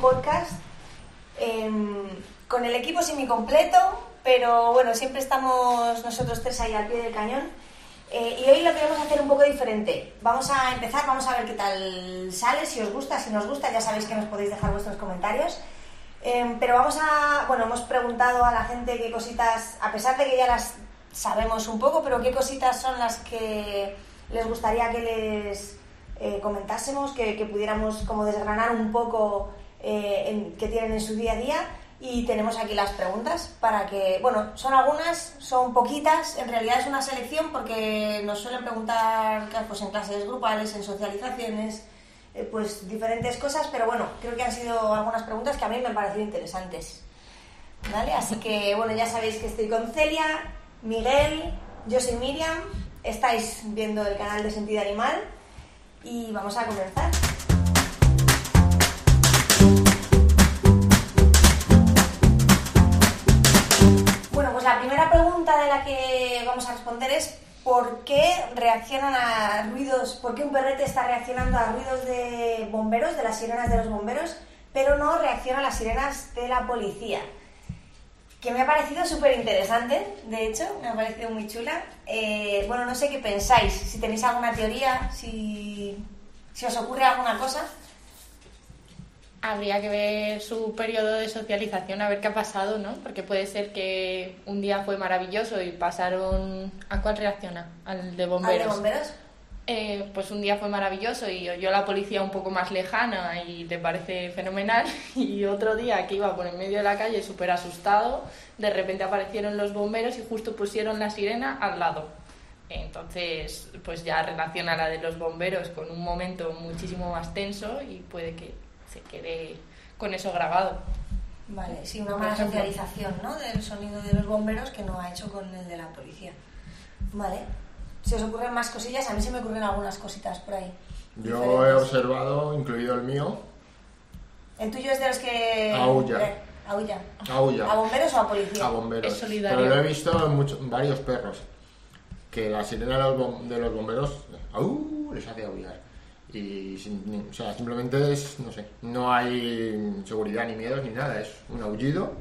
podcast em, con el equipo semi-completo, pero bueno, siempre estamos nosotros tres ahí al pie del cañón. Eh, y hoy lo queremos hacer un poco diferente. Vamos a empezar, vamos a ver qué tal sale, si os gusta, si nos gusta, ya sabéis que nos podéis dejar vuestros comentarios. Em, pero vamos a, bueno, hemos preguntado a la gente qué cositas, a pesar de que ya las sabemos un poco, pero qué cositas son las que les gustaría que les eh, comentásemos, que, pudiéramos como desgranar un poco eh, en, que tienen en su día a día. Y tenemos aquí las preguntas para que, bueno, son algunas, son poquitas, en realidad es una selección porque nos suelen preguntar pues, en clases grupales, en socializaciones, eh, pues diferentes cosas, pero bueno, creo que han sido algunas preguntas que a mí me han parecido interesantes. ¿Vale? Así que, bueno, ya sabéis que estoy con Celia, Miguel, yo soy Miriam, estáis viendo el canal de Sentido Animal y vamos a comenzar. Pregunta de la que vamos a responder es ¿por qué reaccionan a ruidos, por qué un perrete está reaccionando a ruidos de bomberos, de las sirenas de los bomberos, pero no reacciona a las sirenas de la policía? que me ha parecido súper interesante, de hecho, me ha parecido muy chula. Eh, bueno, no sé qué pensáis, si tenéis alguna teoría, si os ocurre alguna cosa. Habría que ver su periodo de socialización, a ver qué ha pasado, ¿no? Porque puede ser que un día fue maravilloso y pasaron... ¿A cuál reacciona? ¿Al de bomberos? ¿Al de bomberos? Eh, pues un día fue maravilloso y yo la policía un poco más lejana y te parece fenomenal y otro día que iba por en medio de la calle súper asustado, de repente aparecieron los bomberos y justo pusieron la sirena al lado. Entonces, pues ya relaciona la de los bomberos con un momento muchísimo más tenso y puede que se quede con eso grabado. Vale, sí, una mala socialización, ¿no? Del sonido de los bomberos que no ha hecho con el de la policía. Vale se os ocurren más cosillas, a mí se me ocurren algunas cositas por ahí. Yo he observado, incluido el mío. ¿El tuyo es de los que... Aulla. Aulla. Aulla. ¿A bomberos o a policía? A bomberos. Es solidario. Pero lo he visto en varios perros. Que la sirena de los, bomberos ¡au! les hace aullar. Y o sea, simplemente es, no sé, no hay seguridad ni miedo ni nada, es un aullido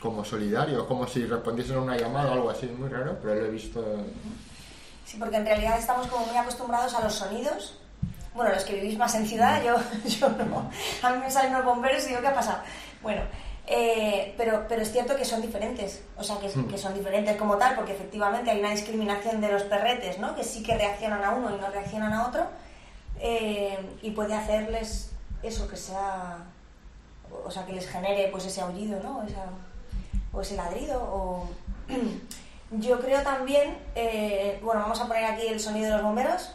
como solidario, como si respondiesen a una llamada o algo así, muy raro, pero lo he visto Sí, porque en realidad estamos como muy acostumbrados a los sonidos. Bueno, los que vivís más en ciudad, yo, yo no. A mí me salen los bomberos y digo, ¿qué ha pasado? Bueno, eh, pero, pero es cierto que son diferentes, o sea, que, que, son diferentes como tal, porque efectivamente hay una discriminación de los perretes, ¿no? Que sí que reaccionan a uno y no reaccionan a otro, eh, y puede hacerles eso, que sea, o sea, que les genere pues ese aullido, ¿no? o ese ladrido, o... Yo creo también, eh, bueno, vamos a poner aquí el sonido de los bomberos.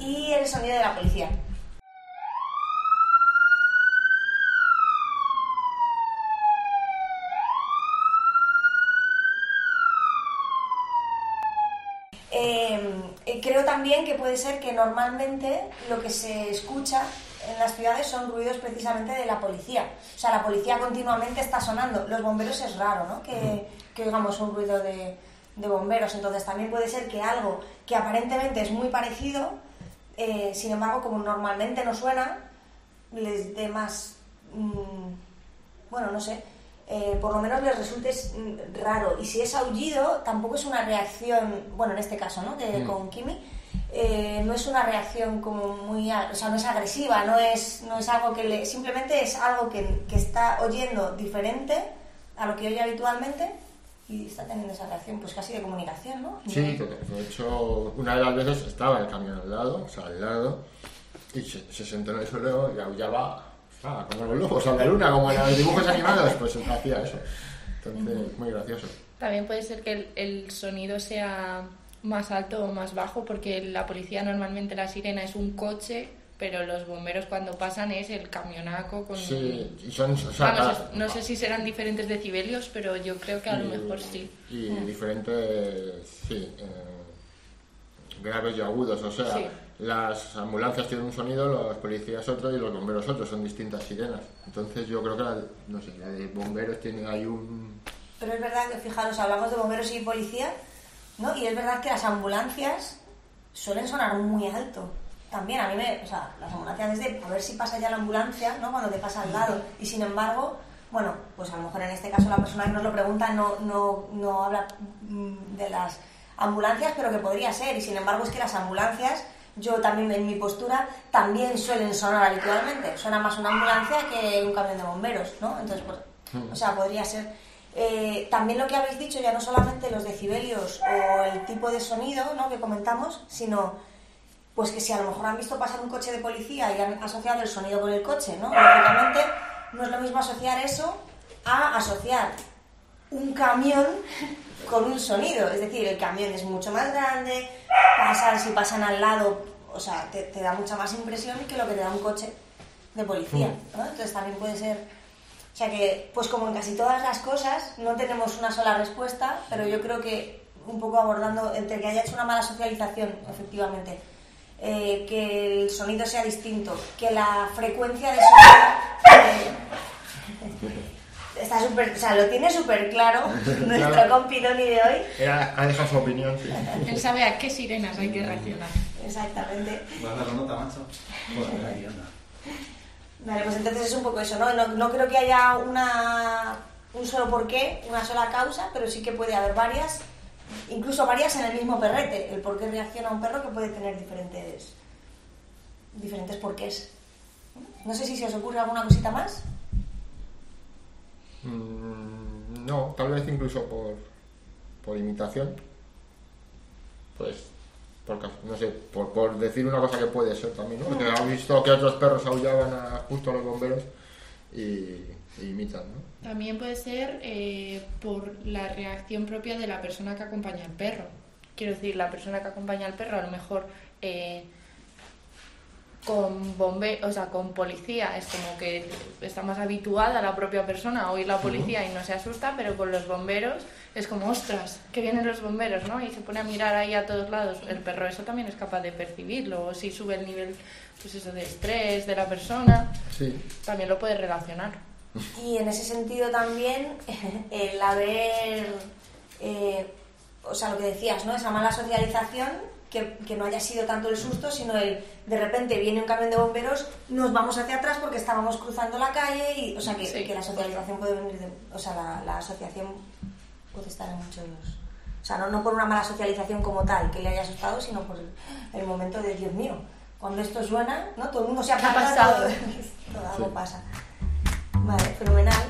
Y el sonido de la policía. Creo también que puede ser que normalmente lo que se escucha en las ciudades son ruidos precisamente de la policía. O sea, la policía continuamente está sonando. Los bomberos es raro, ¿no? Que, que oigamos un ruido de, bomberos. Entonces también puede ser que algo que aparentemente es muy parecido, eh, sin embargo, como normalmente no suena, les dé más... Mm, bueno, no sé, eh, por lo menos les resulte mm, raro. Y si es aullido, tampoco es una reacción, bueno, en este caso, ¿no? De, mm. Con Kimi, eh, no es una reacción como muy, o sea, no es agresiva, no es, no es algo que le, simplemente es algo que, que está oyendo diferente a lo que oye habitualmente y está teniendo esa reacción, pues casi de comunicación, ¿no? Sí, de hecho, una de las veces estaba el camión al lado, o sea, al lado, y se, se sentó en el suelo y aullaba Ah, como los lobos a la luna, como en los dibujos animados, pues hacía eso. Entonces, muy gracioso. También puede ser que el, sonido sea más alto o más bajo, porque la policía normalmente la sirena es un coche, pero los bomberos cuando pasan es el camionaco con... Sí, y son... no sé si serán diferentes decibelios, pero yo creo que a lo mejor sí. Y diferentes, sí, eh, graves y agudos, o sea, las ambulancias tienen un sonido, los policías otro y los bomberos otro, son distintas sirenas. Entonces yo creo que la, no sé, la de bomberos tiene ahí un... Pero es verdad que, fijaros, hablamos de bomberos y policía, ¿no? Y es verdad que las ambulancias suelen sonar muy alto. También a mí me, o sea, las ambulancias es de a ver si pasa ya la ambulancia, ¿no? Cuando te pasa al lado. Y sin embargo, bueno, pues a lo mejor en este caso la persona que nos lo pregunta no, no, no habla mm, de las ambulancias, pero que podría ser. Y sin embargo es que las ambulancias, yo también en mi postura, también suelen sonar habitualmente. Suena más una ambulancia que un camión de bomberos, ¿no? Entonces, pues, o sea, podría ser. Eh, también lo que habéis dicho, ya no solamente los decibelios o el tipo de sonido ¿no? que comentamos, sino pues que si a lo mejor han visto pasar un coche de policía y han asociado el sonido con el coche, ¿no? Lógicamente no es lo mismo asociar eso a asociar un camión con un sonido. Es decir, el camión es mucho más grande, pasan, si pasan al lado, o sea, te, te da mucha más impresión que lo que te da un coche de policía, ¿no? Entonces también puede ser... O sea que, pues como en casi todas las cosas, no tenemos una sola respuesta, pero yo creo que un poco abordando entre que haya hecho una mala socialización, efectivamente, eh, que el sonido sea distinto, que la frecuencia de sonido... eh, está súper, o sea, lo tiene súper claro nuestro Claro. compidoni de hoy. Era, ha dejado su opinión, sí. Él sabe a qué sirenas hay que reaccionar. Exactamente. ¿Vas a dar la nota, macho? Joder, ahí anda. Vale, pues entonces es un poco eso, ¿no? No, no creo que haya una, un solo porqué, una sola causa, pero sí que puede haber varias, incluso varias en el mismo perrete. El por qué reacciona un perro que puede tener diferentes, diferentes porqués. No sé si se os ocurre alguna cosita más. Mm, no, tal vez incluso por, por imitación. Pues, por, no sé, por, por decir una cosa que puede ser también, ¿no? Porque han visto que otros perros aullaban a, justo a los bomberos y, y imitan, ¿no? También puede ser eh, por la reacción propia de la persona que acompaña al perro. Quiero decir, la persona que acompaña al perro a lo mejor eh, con bombe o sea, con policía es como que está más habituada la propia persona a oír la policía y no se asusta, pero con los bomberos es como, ostras, que vienen los bomberos, ¿no? Y se pone a mirar ahí a todos lados. El perro eso también es capaz de percibirlo, o si sube el nivel, pues eso, de estrés de la persona, Sí, también lo puede relacionar. Y en ese sentido también el haber, eh, o sea, lo que decías, ¿no? Esa mala socialización, que, que no haya sido tanto el susto, sino el de repente viene un camión de bomberos, nos vamos hacia atrás porque estábamos cruzando la calle y, o sea, que, Sí. que la socialización puede venir de, o sea, la, la asociación puede estar en muchos, o sea, no, no por una mala socialización como tal que le haya asustado, sino por el, momento de Dios mío. Cuando esto suena, ¿no? Todo el mundo se ha ¿Qué ha parado, pasado? todo algo Sí. pasa. Vale, fenomenal.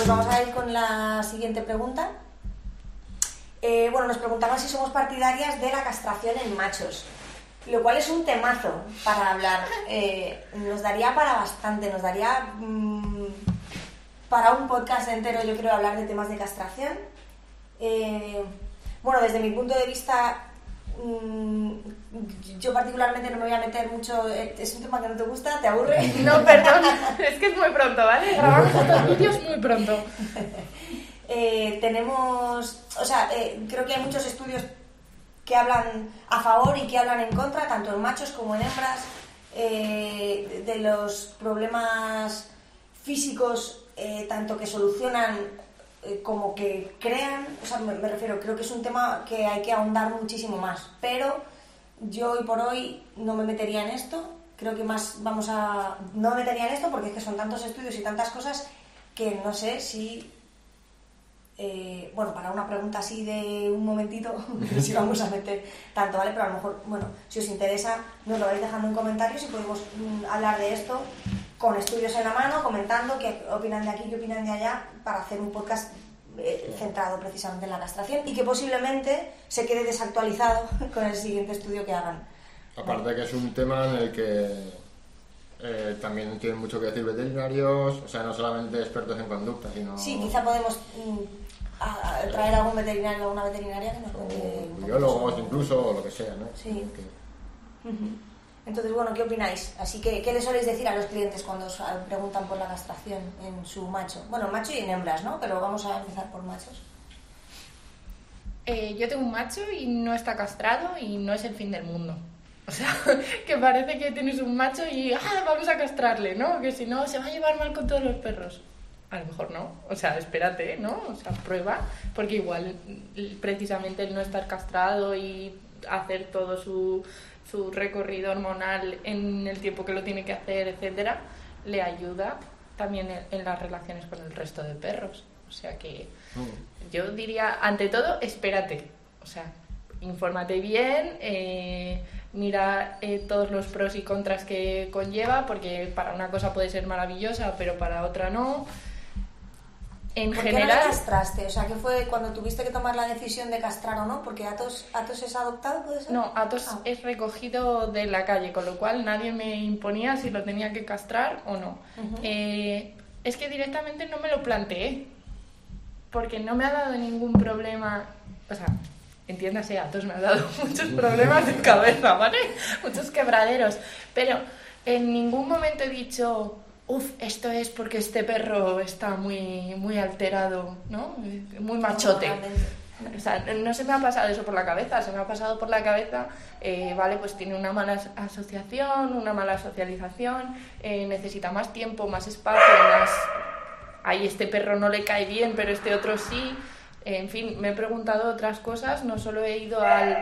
Pues vamos a ir con la siguiente pregunta. Eh, bueno, nos preguntaban si somos partidarias de la castración en machos, lo cual es un temazo para hablar. Eh, nos daría para bastante, nos daría mm, para un podcast entero, yo creo, hablar de temas de castración. Eh, bueno, desde mi punto de vista, mm, yo particularmente no me voy a meter mucho. eh, Es un tema que no te gusta, te aburre. No, perdón, es que es muy pronto, ¿vale? Grabamos estos vídeos muy pronto. Eh, tenemos, o sea, eh, creo que hay muchos estudios que hablan a favor y que hablan en contra, tanto en machos como en hembras, eh, de los problemas físicos, tanto que solucionan eh, como que crean. O sea, me, refiero, creo que es un tema que hay que ahondar muchísimo más. Pero yo hoy por hoy no me metería en esto. Creo que más vamos a. No me metería en esto porque es que son tantos estudios y tantas cosas que no sé si eh, bueno, para una pregunta así de un momentito, si vamos a meter tanto, ¿vale? Pero a lo mejor, bueno, si os interesa, nos lo vais dejando en comentarios y podemos mm, hablar de esto con estudios en la mano, comentando qué opinan de aquí, qué opinan de allá, para hacer un podcast eh, centrado precisamente en la castración y que posiblemente se quede desactualizado con el siguiente estudio que hagan. Aparte que es un tema en el que eh, también tienen mucho que decir veterinarios, o sea, no solamente expertos en conducta, sino Sí, quizá podemos mm, a- a traer algún veterinario o alguna veterinaria que nos cuente biólogos incluso, o lo que sea, ¿no? Sí. Que- Ujú. Entonces, bueno, ¿qué opináis? Así que, ¿qué les soléis decir a los clientes cuando os ah, preguntan por la castración en su macho? Bueno, macho y en hembras, ¿no? Pero vamos a empezar por machos. eh, yo tengo un macho y no está castrado y no es el fin del mundo. O sea, que parece que tienes un macho y ah, vamos a castrarle, ¿no? Que si no se va a llevar mal con todos los perros. A lo mejor no. O sea, espérate, ¿no? O sea, prueba, porque igual precisamente el no estar castrado y hacer todo su, su recorrido hormonal en el tiempo que lo tiene que hacer, etcétera, le ayuda también en, las relaciones con el resto de perros. O sea que yo diría, ante todo, espérate. O sea, infórmate bien, eh, mira eh, todos los pros y contras que conlleva, porque para una cosa puede ser maravillosa, pero para otra no. En ¿Por qué general, no le castraste? O sea, ¿qué fue cuando tuviste que tomar la decisión de castrar o no? Porque Atos, Atos es adoptado, ¿puede ser? no, Atos Ah. es recogido de la calle, con lo cual nadie me imponía si lo tenía que castrar o no. Eh, es que directamente no me lo planteé, porque no me ha dado ningún problema, o sea, entiéndase, Atos me ha dado muchos problemas de cabeza, ¿vale? Muchos quebraderos, pero en ningún momento he dicho, uff, esto es porque este perro está muy, muy alterado, ¿no? Muy machote. O sea, no se me ha pasado eso por la cabeza, se me ha pasado por la cabeza, eh, vale, pues tiene una mala as- asociación, una mala socialización, eh, necesita más tiempo, más espacio, más... Ahí este perro no le cae bien, pero este otro sí. En fin, me he preguntado otras cosas, no solo he ido al...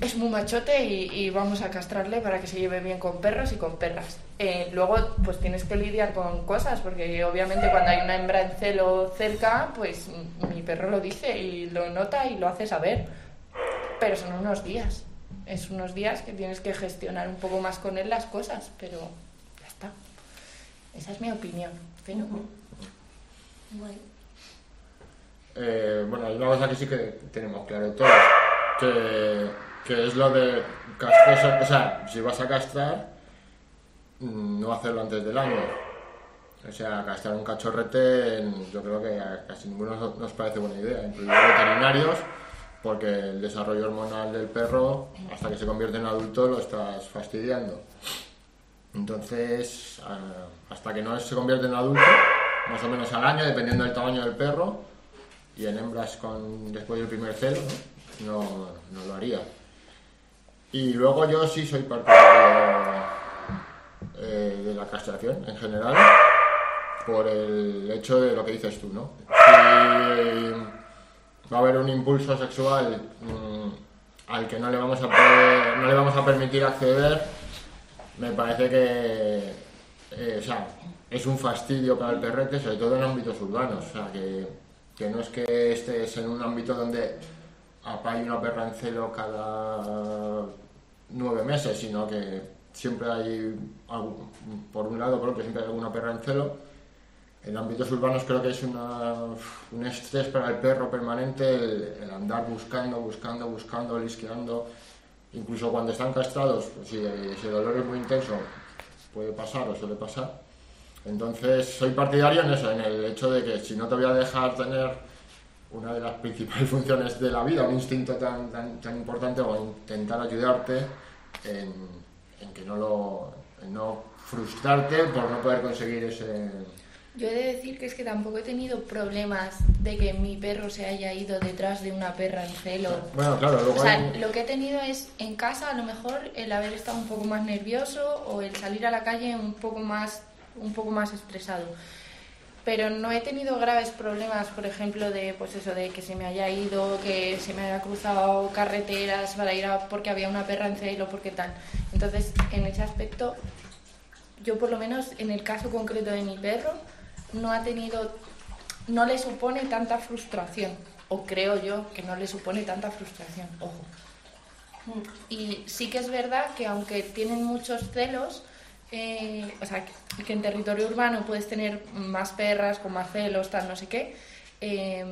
Es muy machote y, y vamos a castrarle para que se lleve bien con perros y con perras. Eh, luego, pues tienes que lidiar con cosas, porque obviamente cuando hay una hembra en celo cerca, pues mi perro lo dice y lo nota y lo hace saber. Pero son unos días. Es unos días que tienes que gestionar un poco más con él las cosas, pero ya está. Esa es mi opinión. Bueno. Eh, bueno, hay una cosa que sí que tenemos claro todos, que, que es lo de castrar, o sea, si vas a castrar, mm, no hacerlo antes del año. O sea, castrar un cachorrete, yo creo que a casi ninguno nos- parece buena idea, incluidos veterinarios, porque el desarrollo hormonal del perro, hasta que se convierte en adulto, lo estás fastidiando. Entonces, ah, hasta que no se convierte en adulto, más o menos al año, dependiendo del tamaño del perro, y en hembras con después del primer celo. No, no lo haría. Y luego yo sí soy partidario eh, de la castración en general, por el hecho de lo que dices tú, ¿no? Si va a haber un impulso sexual mm, al que no le vamos a poder- no le vamos a permitir acceder, me parece que eh, es un fastidio para el perrete, sobre todo en ámbitos urbanos. O sea, que, que no es que estés en un ámbito donde hay una perra en celo cada nueve meses, sino que siempre hay, por un lado, por otro, siempre hay alguna perra en celo. En ámbitos urbanos creo que es una, un estrés para el perro permanente el, el andar buscando, buscando, buscando, lisqueando. Incluso cuando están castrados, pues, si, si el dolor es muy intenso, puede pasar o suele pasar. Entonces, soy partidario en eso, en el hecho de que si no te voy a dejar tener una de las principales funciones de la vida, un instinto tan, tan, tan importante, o intentar ayudarte en, en que no lo. en no frustrarte por no poder conseguir ese. Yo he de decir que es que tampoco he tenido problemas de que mi perro se haya ido detrás de una perra en celo. Bueno, claro, luego O sea, hay- lo que he tenido es en casa a lo mejor el haber estado un poco más nervioso o el salir a la calle un poco más, un poco más estresado. Pero no he tenido graves problemas, por ejemplo, de pues eso, de que se me haya ido, que se me haya cruzado carreteras para ir a porque había una perra en celo, porque tal. Entonces, en ese aspecto, yo por lo menos en el caso concreto de mi perro, no ha tenido, no le supone tanta frustración, o creo yo que no le supone tanta frustración, ojo. Y sí que es verdad que aunque tienen muchos celos, eh, o sea, que, que en territorio urbano puedes tener más perras con más celos, tal, no sé qué. eh,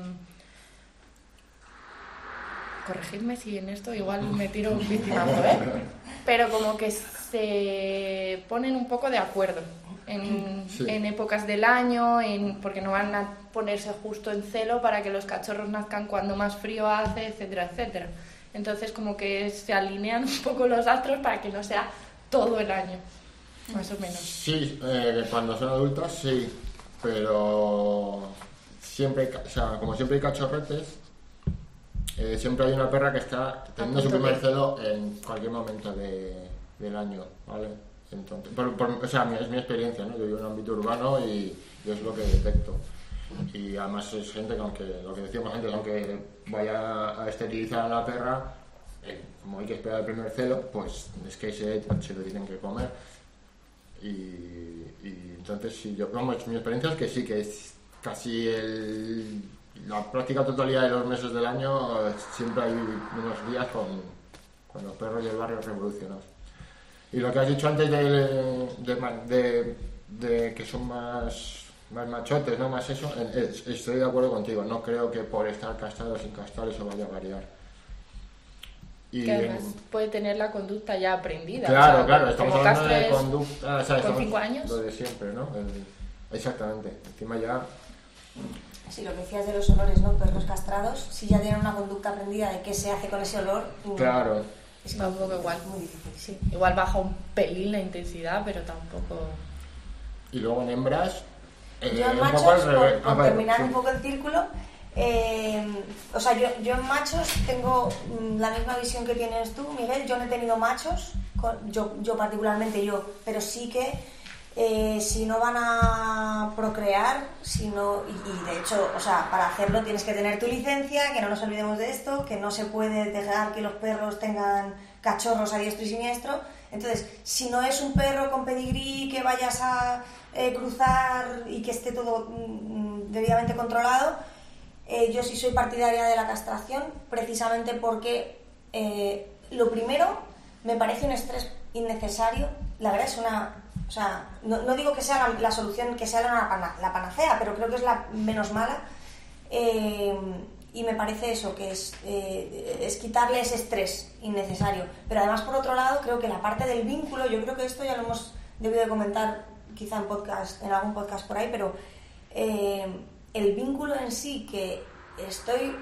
corregidme si en esto igual me tiro un victimazo, ¿eh? Pero como que se ponen un poco de acuerdo en, Sí. en épocas del año, en, porque no van a ponerse justo en celo para que los cachorros nazcan cuando más frío hace, etcétera, etcétera. Entonces como que se alinean un poco los astros para que no sea todo el año, más o menos. Sí, eh, cuando son adultas sí, pero siempre, o sea, como siempre hay cachorretes, eh, siempre hay una perra que está teniendo su primer celo en cualquier momento de- del año, ¿vale? Entonces, por- por- o sea, es mi experiencia, ¿no? Yo vivo en un ámbito urbano y, y es lo que detecto. Y además es gente que, aunque, lo que decíamos antes, aunque vaya a esterilizar a la perra, eh, como hay que esperar el primer celo, pues es que se, se lo tienen que comer. Y, y entonces, sí, yo, vamos, mi experiencia es que sí, que es casi el, la práctica totalidad de los meses del año, siempre hay unos días con, con los perros del barrio revolucionados. Y lo que has dicho antes de, de, de- que son más, más machotes, ¿no? Más eso, eh, eh, estoy de acuerdo contigo. No creo que por estar castrado o sin castrar eso vaya a variar. Y, Que además puede tener la conducta ya aprendida. Claro, o sea, claro, estamos como hablando de conducta. o sea, con cinco años. Lo de siempre, ¿no? El- exactamente. Encima ya. Sí, lo que decías de los olores, ¿no? Perros castrados, si ya tienen una conducta aprendida de qué se hace con ese olor, mm, Claro. es que Va un poco igual. es muy difícil. Sí, igual baja un pelín la intensidad, pero tampoco. Y luego en hembras. eh, Yo en un machos, por, por Ah, vale, terminar sí. un poco el círculo, eh, o sea, yo, yo en machos tengo mm, la misma visión que tienes tú, Miguel. Yo no he tenido machos, yo, yo particularmente yo, pero sí que eh, si no van a procrear, si no, y, de hecho, o sea, para hacerlo tienes que tener tu licencia, que no nos olvidemos de esto, que no se puede dejar que los perros tengan cachorros a diestro y siniestro. Entonces, si no es un perro con pedigrí que vayas a eh, cruzar y que esté todo mm, debidamente controlado, eh, yo sí soy partidaria de la castración, precisamente porque eh, lo primero me parece un estrés innecesario. La verdad es una. O sea, no, no digo que sea la, solución, que sea la, la panacea, pero creo que es la menos mala. Eh, y me parece eso, que es, es quitarle ese estrés innecesario. Pero además, por otro lado, creo que la parte del vínculo, yo creo que esto ya lo hemos debido de comentar quizá en podcast, en algún podcast por ahí, pero el vínculo en sí que estoy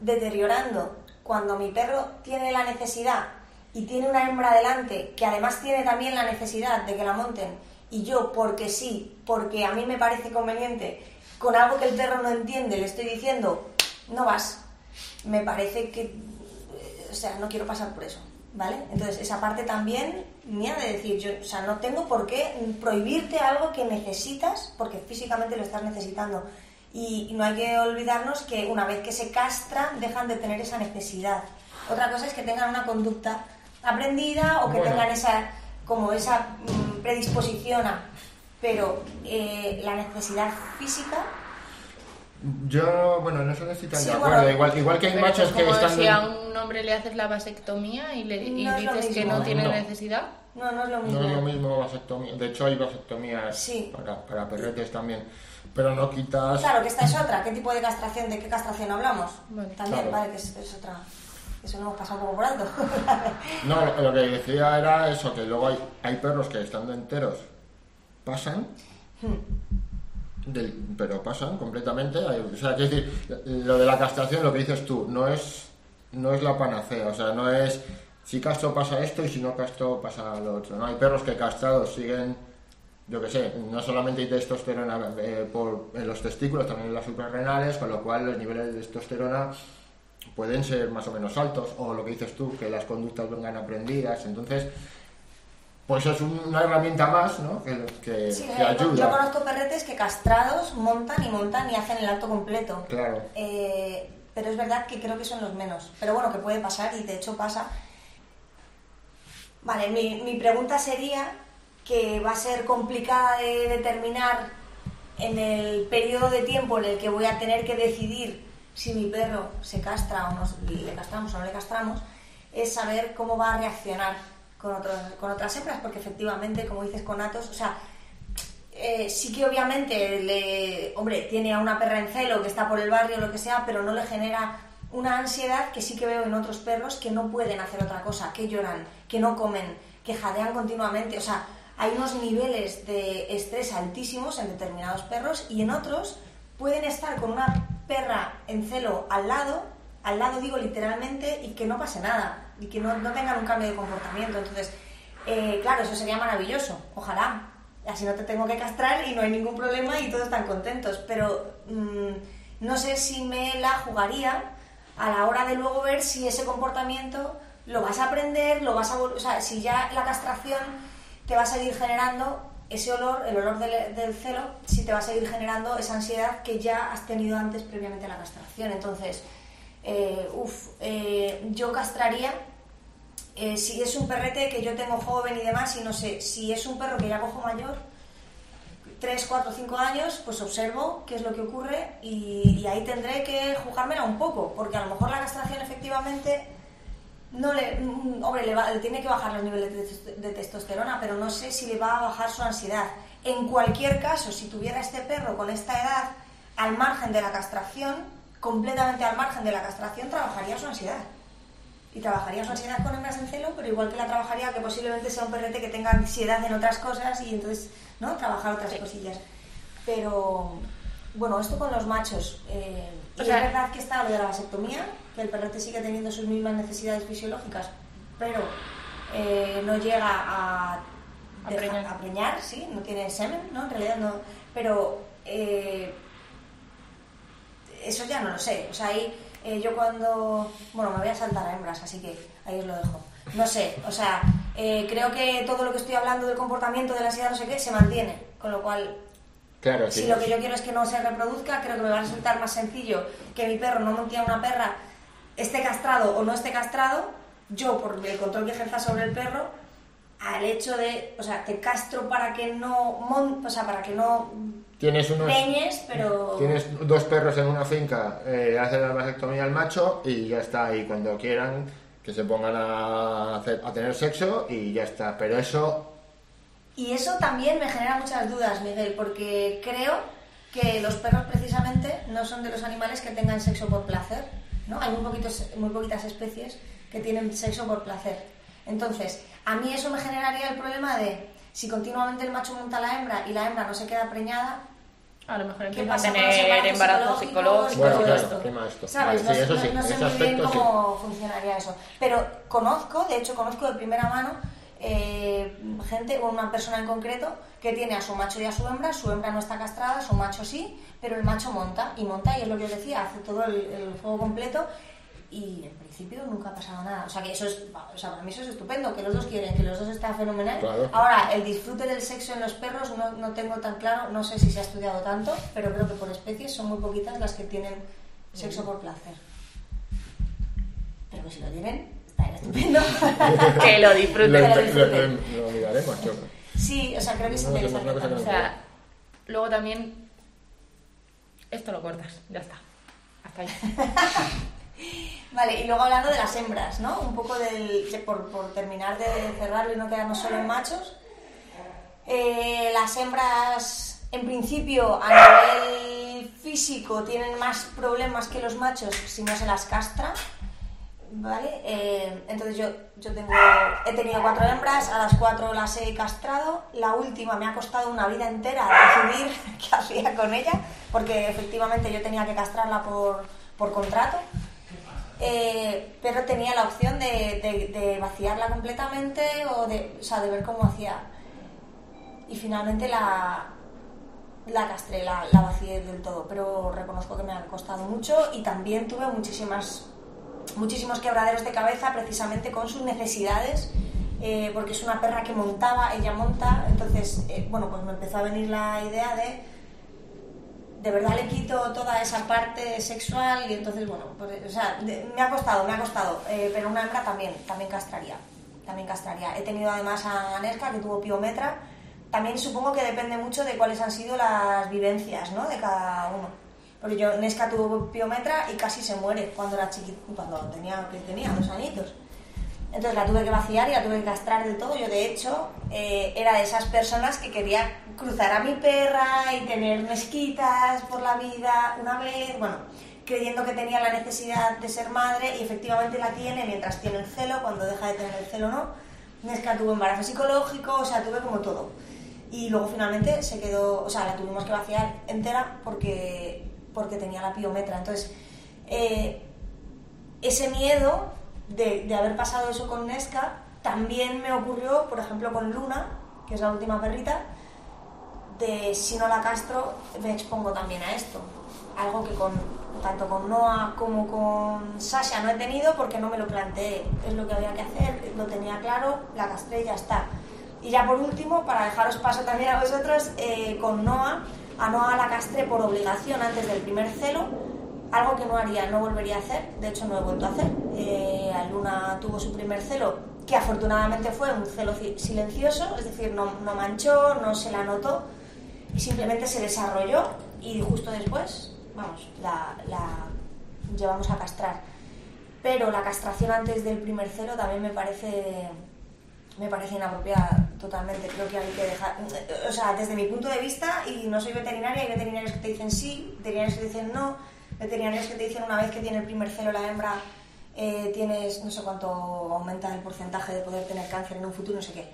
deteriorando cuando mi perro tiene la necesidad y tiene una hembra delante que además tiene también la necesidad de que la monten y yo porque sí, porque a mí me parece conveniente, con algo que el perro no entiende, le estoy diciendo, no vas, me parece que, eh, o sea, no quiero pasar por eso, ¿vale? Entonces, esa parte también mía de decir, yo, o sea, no tengo por qué prohibirte algo que necesitas, porque físicamente lo estás necesitando. Y no hay que olvidarnos que una vez que se castra, dejan de tener esa necesidad. Otra cosa es que tengan una conducta aprendida o que Bueno. tengan esa, como esa mm, predisposición a... Pero eh, la necesidad física Yo, bueno, no tan Sí, de bueno, acuerdo. igual, igual que hay machos que están. si a un hombre le haces la vasectomía y, le, y No dices que no tiene No. necesidad. no, no es lo mismo. No es lo mismo vasectomía. De hecho, hay vasectomías Sí. para, para perretes también. Pero no quitas. Claro, que esta es otra. ¿Qué tipo de castración? ¿De qué castración hablamos? Vale. También, Claro. vale, que es, es otra. Eso lo hemos pasado un poco por alto. No, lo, lo que decía era eso, que luego hay, hay perros que estando enteros pasan, del- pero pasan completamente. o sea, quiero decir, lo de la castración, lo que dices tú, no es, no es la panacea, o sea, no es si castro pasa esto y si no castro pasa lo otro. ¿no? Hay perros que castrados siguen, yo que sé, no solamente hay testosterona eh, por, en los testículos, también en las suprarrenales, con lo cual los niveles de testosterona pueden ser más o menos altos, o lo que dices tú, que las conductas vengan aprendidas. Entonces, pues es un- una herramienta más, ¿no? Que, que- Sí, que eh, ayuda. Yo conozco perretes que castrados montan y montan y hacen el acto completo. Claro. Eh, pero es verdad que creo que son los menos. Pero bueno, que puede pasar y de hecho pasa. Vale, mi, mi pregunta sería que va a ser complicada de determinar en el periodo de tiempo en el que voy a tener que decidir si mi perro se castra o no, le castramos o no le castramos, es saber cómo va a reaccionar con, otros, con otras hembras, porque efectivamente, como dices con Atos, o sea, eh, sí que obviamente le, hombre, tiene a una perra en celo que está por el barrio o lo que sea, pero no le genera una ansiedad que sí que veo en otros perros que no pueden hacer otra cosa, que lloran, que no comen, que jadean continuamente. O sea, hay unos niveles de estrés altísimos en determinados perros y en otros pueden estar con una perra en celo al lado, al lado digo literalmente, y que no pase nada, y que no, no tengan un cambio de comportamiento. Entonces, eh, claro, eso sería maravilloso, ojalá. Así no te tengo que castrar y no hay ningún problema y todos están contentos. Pero mm, no sé si me la jugaría a la hora de luego ver si ese comportamiento lo vas a aprender, lo vas a, o si ya la castración te va a seguir generando ese olor, el olor del, del celo, si te va a seguir generando esa ansiedad que ya has tenido antes previamente a la castración. Entonces, eh, uff, eh, yo castraría eh, si es un perrete que yo tengo joven y demás, y no sé, si es un perro que ya cojo mayor, 3, 4, 5 años, pues observo qué es lo que ocurre y, y ahí tendré que jugármela un poco, porque a lo mejor la castración efectivamente no le, mm, hombre, le, va- le tiene que bajar los niveles de, tes- de testosterona, pero no sé si le va a bajar su ansiedad. En cualquier caso, si tuviera este perro con esta edad, al margen de la castración, completamente al margen de la castración, trabajaría su ansiedad. Y trabajaría su ansiedad con hembras en celo, pero igual que la trabajaría que posiblemente sea un perrete que tenga ansiedad en otras cosas y entonces, ¿no? Trabajar otras cosillas. Pero, bueno, esto con los machos. eh, O y sea- es verdad que está lo de la vasectomía, que el perrete sigue teniendo sus mismas necesidades fisiológicas, pero eh, no llega a, A deja- preñar. a preñar, sí, no tiene semen, ¿no? En realidad no. Pero eh, eso ya no lo sé. O sea, ahí eh, yo cuando. Bueno, me voy a saltar a hembras, así que ahí os lo dejo. No sé, o sea, eh, creo que todo lo que estoy hablando del comportamiento, de la ansiedad, no sé qué, se mantiene. Con lo cual, Claro, sí. si lo que yo quiero es que no se reproduzca, creo que me va a resultar más sencillo que mi perro no monte a una perra, esté castrado o no esté castrado, yo por el control que ejerza sobre el perro, al hecho de, o sea, te castro para que no mon- o sea, para que no Tienes unos... peñes, pero Tienes dos perros en una finca, eh, haces la vasectomía al macho y ya está. Y cuando quieran que se pongan a, hacer- a tener sexo y ya está. Pero eso, Y eso también me genera muchas dudas, Miguel, porque creo que los perros precisamente no son de los animales que tengan sexo por placer, ¿no? Hay muy, poquitos, muy poquitas especies que tienen sexo por placer. Entonces, a mí eso me generaría el problema de si continuamente el macho monta a la hembra y la hembra no se queda preñada, A lo mejor ¿qué empieza a tener embarazos psicológicos psicológicos. y Bueno, todo claro, esto? tema esto. ¿Sabes? Vale, sí, no, eso no- sí, no sé ese muy bien sí. cómo funcionaría eso. Pero conozco, de hecho conozco de primera mano eh, gente, o una persona en concreto, que tiene a su macho y a su hembra, su hembra no está castrada, su macho sí, pero el macho monta, y monta, y es lo que os decía, hace todo el, el juego completo, y en principio nunca ha pasado nada. O sea, que eso es, o sea, para mí eso es estupendo, que los dos quieren, que los dos está fenomenal. Claro. Ahora, el disfrute del sexo en los perros no, no tengo tan claro, no sé si se ha estudiado tanto, pero creo que por especies son muy poquitas las que tienen sexo por placer. Pero que si lo tienen, está estupendo. Que lo disfruten. lo lo- disfruten. lo- lo miraremos. yo. sí, o sea, creo que es interesante. no, no, no, no, O sea, luego también. Esto lo cortas, ya está. Hasta ahí. Vale, y luego hablando de las hembras, ¿no? Un poco del, de- por, por terminar de cerrarlo y no quedarnos solo en machos. Eh, las hembras, en principio, a nivel físico, tienen más problemas que los machos si no se las castra. ¿Vale? Eh, entonces yo, yo tengo, he tenido cuatro hembras, a las cuatro las he castrado. La última me ha costado una vida entera decidir qué hacía con ella, porque efectivamente yo tenía que castrarla por, por contrato. Eh, pero tenía la opción de, de- vaciarla completamente o de, o sea, de ver cómo hacía. Y finalmente la, la castré, la, la vacié del todo, pero reconozco que me ha costado mucho y también tuve muchísimas, muchísimos quebraderos de cabeza precisamente con sus necesidades, eh, porque es una perra que montaba, ella monta, entonces, eh, bueno, pues me empezó a venir la idea de de verdad le quito toda esa parte sexual y entonces, bueno, pues, o sea, me ha costado, me ha costado, eh, pero una hembra también, también castraría, también castraría. He tenido además a Nesca que tuvo piometra, también supongo que depende mucho de cuáles han sido las vivencias, ¿no? De cada uno. Porque yo, Nesca tuvo piometra y casi se muere cuando era chiquita, cuando tenía, que tenía dos añitos. Entonces la tuve que vaciar y la tuve que castrar del todo. Yo, de hecho, eh, era de esas personas que quería cruzar a mi perra y tener mezquitas por la vida una vez, bueno, creyendo que tenía la necesidad de ser madre y efectivamente la tiene mientras tiene el celo, cuando deja de tener el celo no. Nesca tuvo embarazo psicológico, o sea, tuve como todo. Y luego finalmente se quedó, o sea, la tuvimos que vaciar entera porque, porque tenía la piometra. Entonces, eh, ese miedo de, de haber pasado eso con Nesca también me ocurrió, por ejemplo, con Luna, que es la última perrita, de si no la castro me expongo también a esto. algo que con tanto con Noah como con Sasha no he tenido porque no me lo planteé. Es lo que había que hacer, lo tenía claro, la castré y ya está. Y ya por último, para dejaros paso también a vosotros, eh, con Noah, a Noah la castré por obligación antes del primer celo, algo que no haría, no volvería a hacer, de hecho no he vuelto a hacer. Eh, Luna tuvo su primer celo, que afortunadamente fue un celo ci- silencioso, es decir, no, no manchó, no se la notó, y simplemente se desarrolló y justo después, vamos, la llevamos a castrar. Pero la castración antes del primer celo también me parece me parece inapropiada totalmente. Creo que hay que dejar, o sea, desde mi punto de vista, y no soy veterinaria, hay veterinarios que te dicen sí, veterinarios que te dicen no, veterinarios que te dicen una vez que tiene el primer celo la hembra, eh, tienes no sé cuánto aumenta el porcentaje de poder tener cáncer en un futuro, no sé qué.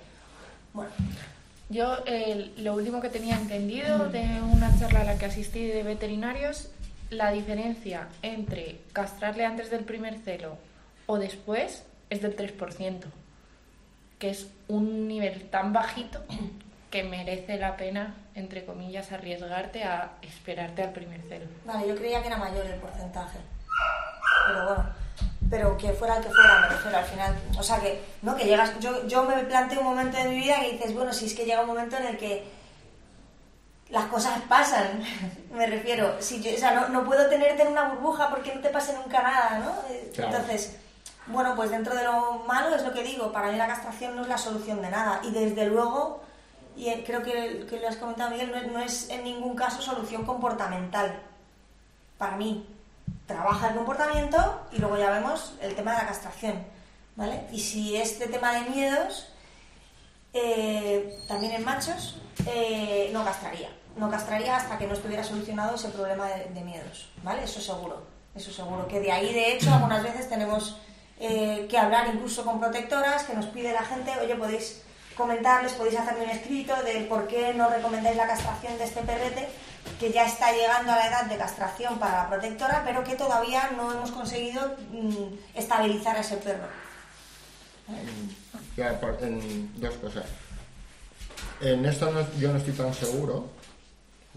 Bueno, Yo eh, lo último que tenía entendido de una charla a la que asistí de veterinarios, la diferencia entre castrarle antes del primer celo o después es del 3%, que es un nivel tan bajito que merece la pena, entre comillas, arriesgarte a esperarte al primer celo. vale, yo creía que era mayor el porcentaje. Pero bueno, pero que fuera el que fuera, me refiero al final. O sea que, ¿no? Que llegas, yo, yo me planteo un momento de mi vida que dices, bueno, si es que llega un momento en el que las cosas pasan, me refiero. Si yo, o sea, no, no puedo tenerte en una burbuja porque no te pase nunca nada, ¿no? Claro. Entonces, bueno, pues dentro de lo malo es lo que digo, para mí la castración no es la solución de nada. Y desde luego, y eh, creo que, que lo has comentado Miguel, no es, en ningún caso solución comportamental. Para mí, trabaja el comportamiento y luego ya vemos el tema de la castración, ¿vale? Y si este tema de miedos, eh, también en machos, eh, no castraría. No castraría hasta que no estuviera solucionado ese problema de, de miedos, ¿vale? Eso seguro, eso seguro. Que de ahí, de hecho, algunas veces tenemos eh, que hablar incluso con protectoras, que nos pide la gente, oye, podéis comentarles, podéis hacerme un escrito de por qué no recomendáis la castración de este perrete, que ya está llegando a la edad de castración para la protectora, pero que todavía no hemos conseguido mm, estabilizar a ese perro. Ya, por- en dos cosas. En esto no- yo no estoy tan seguro,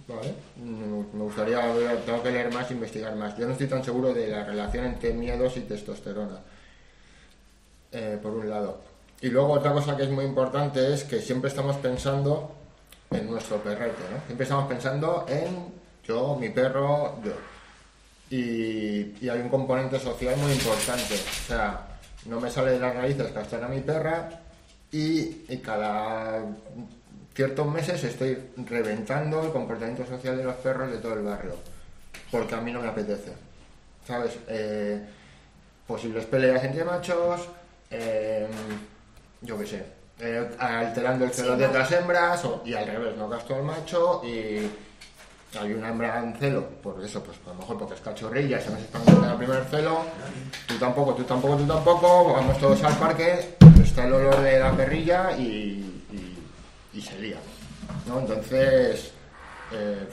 ¿vale? Mm, Me gustaría, tengo que leer más, investigar más. Yo no estoy tan seguro de la relación entre miedos y testosterona, eh, por un lado. Y luego otra cosa que es muy importante es que siempre estamos pensando en nuestro perrete, ¿no? Siempre estamos pensando en yo, mi perro, yo. Y, hay un componente social muy importante. O sea, no me sale de las narices castrar a mi perra y, y cada ciertos meses estoy reventando el comportamiento social de los perros de todo el barrio. Porque a mí no me apetece. ¿Sabes? Eh, posibles peleas entre machos, eh, yo qué sé, eh, alterando el celo Sí, de las hembras o- y al revés, no gasto al macho y hay una hembra en celo, por eso, pues a lo mejor porque es cachorrilla, se me está dando el primer celo, tú tampoco, tú tampoco, tú tampoco, vamos todos al parque, está el olor de la perrilla y, y, y se lía, ¿no? Entonces, eh,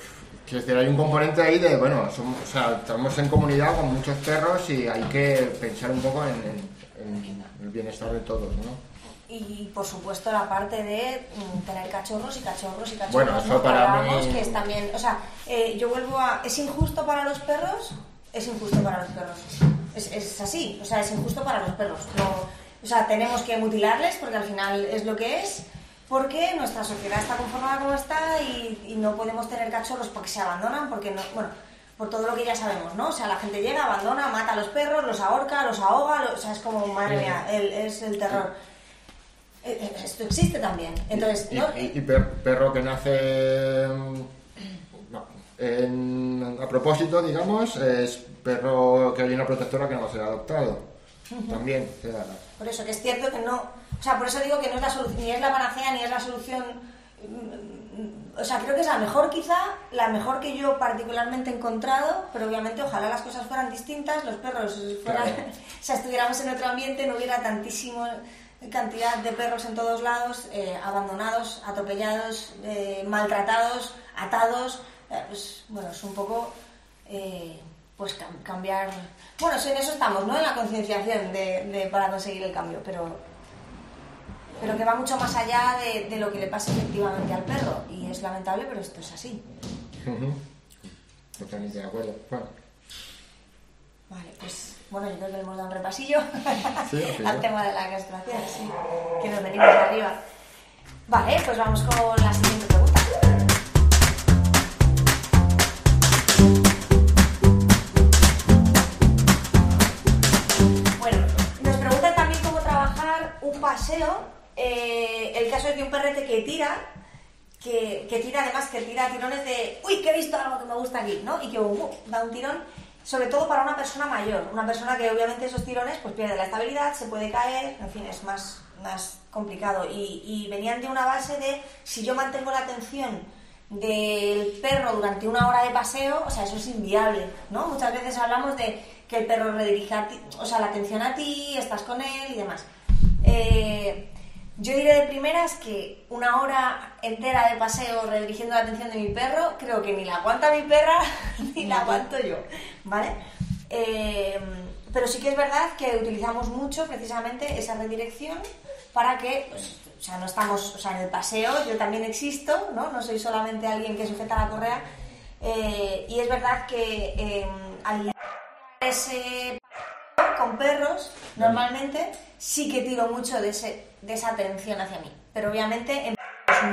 quiero decir, hay un componente ahí de, bueno, somos, o sea, estamos en comunidad con muchos perros y hay que pensar un poco en, en- en el bienestar de todos, ¿no? Y por supuesto la parte de mm, tener cachorros y cachorros y cachorros. Bueno, eso para mí- que es también, o sea, eh, yo vuelvo a, ¿es injusto para los perros? Es injusto para los perros. Es, es así, o sea, es injusto para los perros. No, o sea, tenemos que mutilarles porque al final es lo que es, porque nuestra sociedad está conformada como está y, y no podemos tener cachorros porque se abandonan, porque no, bueno, por todo lo que ya sabemos, ¿no? O sea, la gente llega, abandona, mata a los perros, los ahorca, los ahoga, lo- o sea, es como, madre mía, el- es el terror. Eh, eh, Esto existe también. Entonces, y, ¿no? y- y per- perro que nace mm, no, en- a propósito, digamos, es perro que hay una protectora que no va a ser adoptado. También. Por eso que es cierto que no. O sea, por eso digo que no es la solución, ni es la panacea, ni es la solución. Mm, O sea, creo que es la mejor, quizá, la mejor que yo particularmente he encontrado, pero obviamente ojalá las cosas fueran distintas, los perros fueran. Claro. o sea, estuviéramos en otro ambiente, no hubiera tantísima cantidad de perros en todos lados, eh, abandonados, atropellados, eh, maltratados, atados. eh, pues, bueno, es un poco. eh, pues cam- cambiar. Bueno, en eso estamos, ¿no? En la concienciación de, de- para conseguir el cambio, pero, pero que va mucho más allá de, de lo que le pasa efectivamente al perro. Y es lamentable, pero esto es así. Totalmente de acuerdo. Bueno, Vale, pues bueno, yo creo que le hemos dado un repasillo Sí, al tema de la castración, sí, que nos venimos de arriba. Vale, pues vamos con la siguiente pregunta. Bueno, nos preguntan también cómo trabajar un paseo. Eh, el caso es de un perrete que tira, que, que tira además, que tira tirones de, uy, que he visto algo que me gusta aquí, ¿no? Y que uh, da un tirón, sobre todo para una persona mayor, una persona que obviamente esos tirones pues pierde la estabilidad, se puede caer, en fin, es más, más complicado. Y, y venían de una base de, si yo mantengo la atención del perro durante una hora de paseo, o sea, eso es inviable, ¿no? Muchas veces hablamos de que el perro redirige a ti- o sea, la atención a ti, estás con él y demás. Eh, yo diré de primeras que una hora entera de paseo redirigiendo la atención de mi perro, creo que ni la aguanta mi perra ni la aguanto yo, ¿vale? Eh, pero sí que es verdad que utilizamos mucho precisamente esa redirección para que, pues, o sea, no estamos, o sea, en el paseo yo también existo, ¿no? No soy solamente alguien que sujeta la correa. eh, y es verdad que eh, al ese con perros, normalmente sí que tiro mucho de, ese, de esa atención hacia mí. Pero obviamente en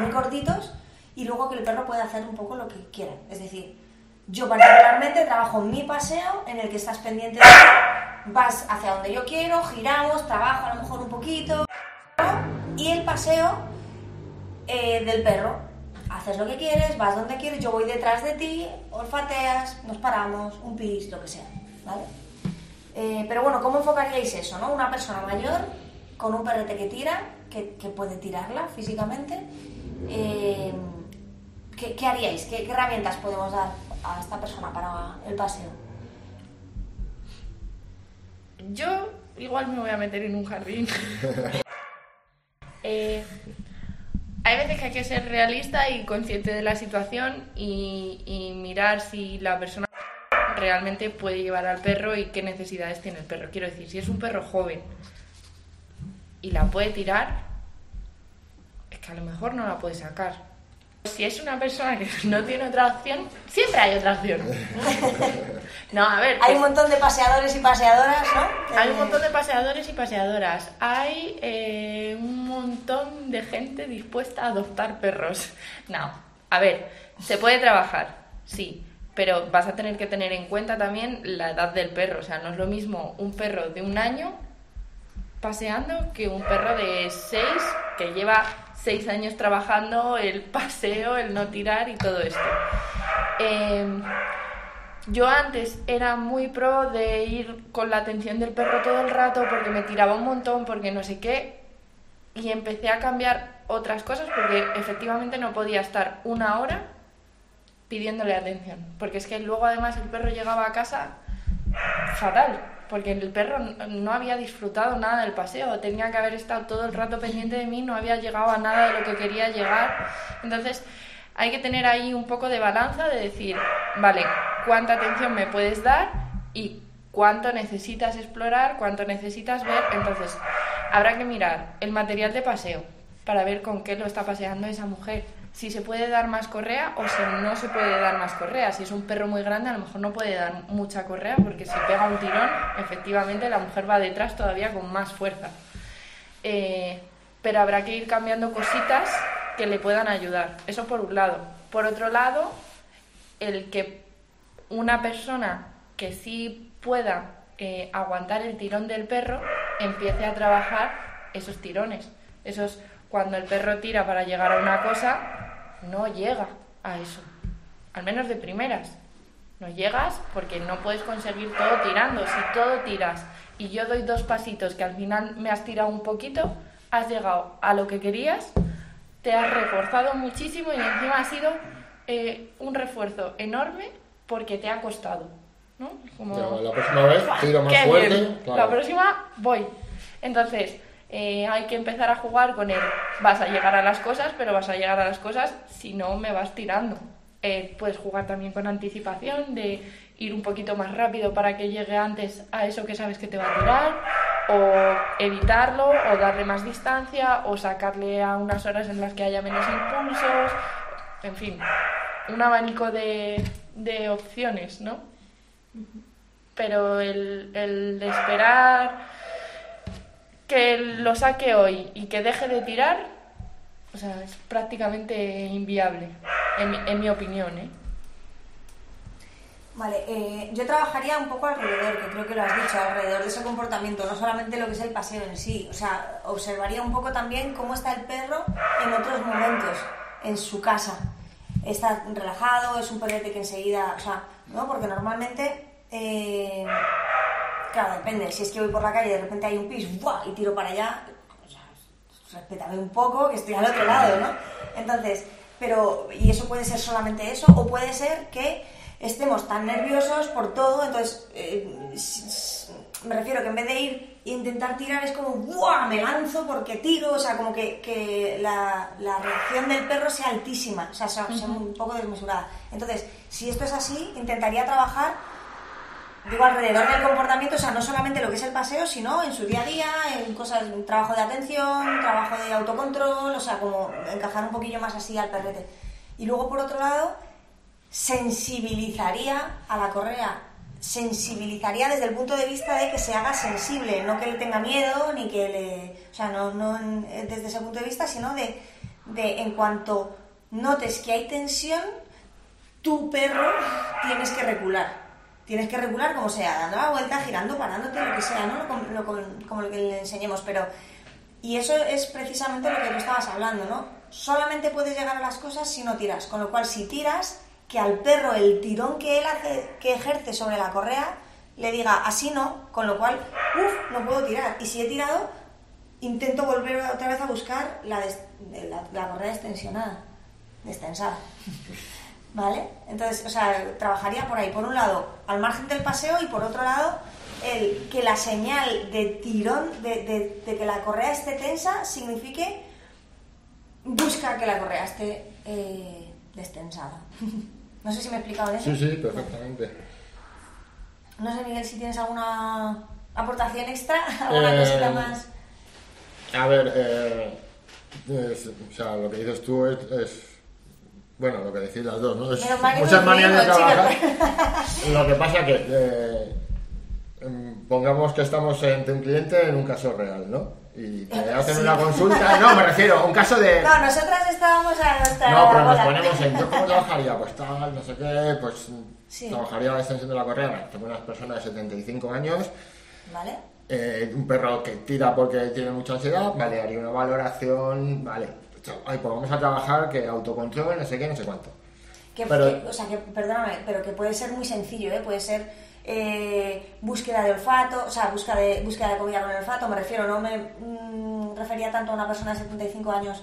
muy cortitos y luego que el perro pueda hacer un poco lo que quiera. Es decir, yo particularmente trabajo mi paseo en el que estás pendiente de vas hacia donde yo quiero, giramos, trabajo a lo mejor un poquito y el paseo eh, del perro. Haces lo que quieres, vas donde quieres, yo voy detrás de ti, olfateas, nos paramos, un pis, lo que sea, ¿vale? Eh, pero bueno, ¿cómo enfocaríais eso, no? Una persona mayor con un perrete que tira, que, que puede tirarla físicamente. eh, ¿qué, qué haríais? ¿Qué, qué herramientas podemos dar a esta persona para el paseo? Yo igual me voy a meter en un jardín. Eh, hay veces que hay que ser realista y consciente de la situación y, y mirar si la persona realmente puede llevar al perro y qué necesidades tiene el perro. Quiero decir, si es un perro joven y la puede tirar, es que a lo mejor no la puede sacar. Si es una persona que no tiene otra opción, siempre hay otra opción. No, a ver. Hay un montón de paseadores y paseadoras, ¿no? hay un Eh, montón de paseadores y paseadoras. Hay eh, un montón de gente dispuesta a adoptar perros. No, a ver, se puede trabajar, sí, pero vas a tener que tener en cuenta también la edad del perro. O sea, no es lo mismo un perro de un año paseando que un perro de seis que lleva seis años trabajando el paseo, el no tirar y todo esto. Em, yo antes era muy pro de ir con la atención del perro todo el rato porque me tiraba un montón, porque no sé qué, y empecé a cambiar otras cosas porque efectivamente no podía estar una hora pidiéndole atención, porque es que luego además el perro llegaba a casa fatal, porque el perro no había disfrutado nada del paseo, tenía que haber estado todo el rato pendiente de mí, no había llegado a nada de lo que quería llegar. Entonces, hay que tener ahí un poco de balanza de decir, vale, ¿cuánta atención me puedes dar y cuánto necesitas explorar, cuánto necesitas ver? Entonces, habrá que mirar el material de paseo para ver con qué lo está paseando esa mujer. Si se puede dar más correa o si no se puede dar más correa. Si es un perro muy grande, a lo mejor no puede dar mucha correa porque si pega un tirón, efectivamente la mujer va detrás todavía con más fuerza. Eh, pero habrá que ir cambiando cositas que le puedan ayudar. Eso por un lado. Por otro lado, el que una persona que sí pueda eh, aguantar el tirón del perro empiece a trabajar esos tirones. Esos cuando el perro tira para llegar a una cosa, no llega a eso. Al menos de primeras. No llegas porque no puedes conseguir todo tirando. Si todo tiras y yo doy dos pasitos que al final me has tirado un poquito, has llegado a lo que querías, te has reforzado muchísimo y encima ha sido eh, un refuerzo enorme porque te ha costado. ¿no? Como- Ya, la próxima vez tiro más fuerte. claro. La próxima voy. Entonces, eh, hay que empezar a jugar con él. Vas a llegar a las cosas, pero vas a llegar a las cosas si no me vas tirando. Eh, puedes jugar también con anticipación, de ir un poquito más rápido para que llegue antes a eso que sabes que te va a tirar, o evitarlo, o darle más distancia, o sacarle a unas horas en las que haya menos impulsos. En fin, un abanico de, de opciones, ¿no? Pero el, el de esperar que lo saque hoy y que deje de tirar, o sea, es prácticamente inviable, en, mi- opinión, ¿eh? Vale, eh, yo trabajaría un poco alrededor, que creo que lo has dicho, alrededor de ese comportamiento, no solamente lo que es el paseo en sí. O sea, observaría un poco también cómo está el perro en otros momentos, en su casa. Está relajado, es un perrete que enseguida, o sea, ¿no? Porque normalmente, eh, claro, depende. Si es que voy por la calle y de repente hay un pis, ¡buah! y tiro para allá, o sea, respétame un poco, que estoy al otro lado, ¿no? Entonces, pero, y eso puede ser solamente eso, o puede ser que estemos tan nerviosos por todo, entonces, eh, me refiero que en vez de ir e intentar tirar es como, ¡buah! Me lanzo porque tiro, o sea, como que, que la, la reacción del perro sea altísima, o sea, sea, sea un poco desmesurada. Entonces, si esto es así, intentaría trabajar digo alrededor del comportamiento, o sea, no solamente lo que es el paseo, sino en su día a día, en cosas, en trabajo de atención, trabajo de autocontrol, o sea, como encajar un poquillo más así al perrete. Y luego, por otro lado, sensibilizaría a la correa, sensibilizaría desde el punto de vista de que se haga sensible, no que le tenga miedo, ni que le... O sea, no, no en- desde ese punto de vista, sino de, de en cuanto notes que hay tensión, tu perro tienes que recular. Tienes que recular como sea, dando la vuelta, girando, parándote, lo que sea, ¿no? Como, lo- que le enseñemos, pero... Y eso es precisamente lo que tú estabas hablando, ¿no? Solamente puedes llegar a las cosas si no tiras, con lo cual si tiras, que al perro el tirón que él hace, que ejerce sobre la correa, le diga así no, con lo cual, uff, no puedo tirar. Y si he tirado, intento volver otra vez a buscar la, la, la correa extensionada, destensada. ¿Vale? Entonces, o sea, trabajaría por ahí, por un lado, al margen del paseo y por otro lado, el que la señal de tirón, de, de- de que la correa esté tensa, signifique busca que la correa esté eh, destensada. no sé si me he explicado eso. Sí, sí, perfectamente. No sé, Miguel, si tienes alguna aportación extra, alguna Eh, cosita más. A ver, eh, es- o sea, lo que dices tú es, es- bueno, lo que decís las dos, ¿no? Es muchas maneras de trabajar. Lo que pasa que eh, em, pongamos que estamos ante un cliente en un caso real, ¿no? Y te hacen Sí. una consulta, no, me refiero a un caso de No, nosotras estábamos a nuestra no, pero nos ponemos en yo cómo trabajaría, pues tal, no sé qué, pues Sí. trabajaría la extensión de la correa. Tengo unas personas de 75 años, ¿Vale? eh, un perro que tira porque tiene mucha ansiedad, vale, haría una valoración, vale, ay, pues vamos a trabajar que autocontrol, no sé qué, no sé cuánto. Que, Pero- que- o sea, que, perdóname, pero que puede ser muy sencillo, ¿eh? Puede ser eh, búsqueda de olfato, o sea, búsqueda de, búsqueda de comida con el olfato, me refiero, no me mm, refería tanto a una persona de 75 años.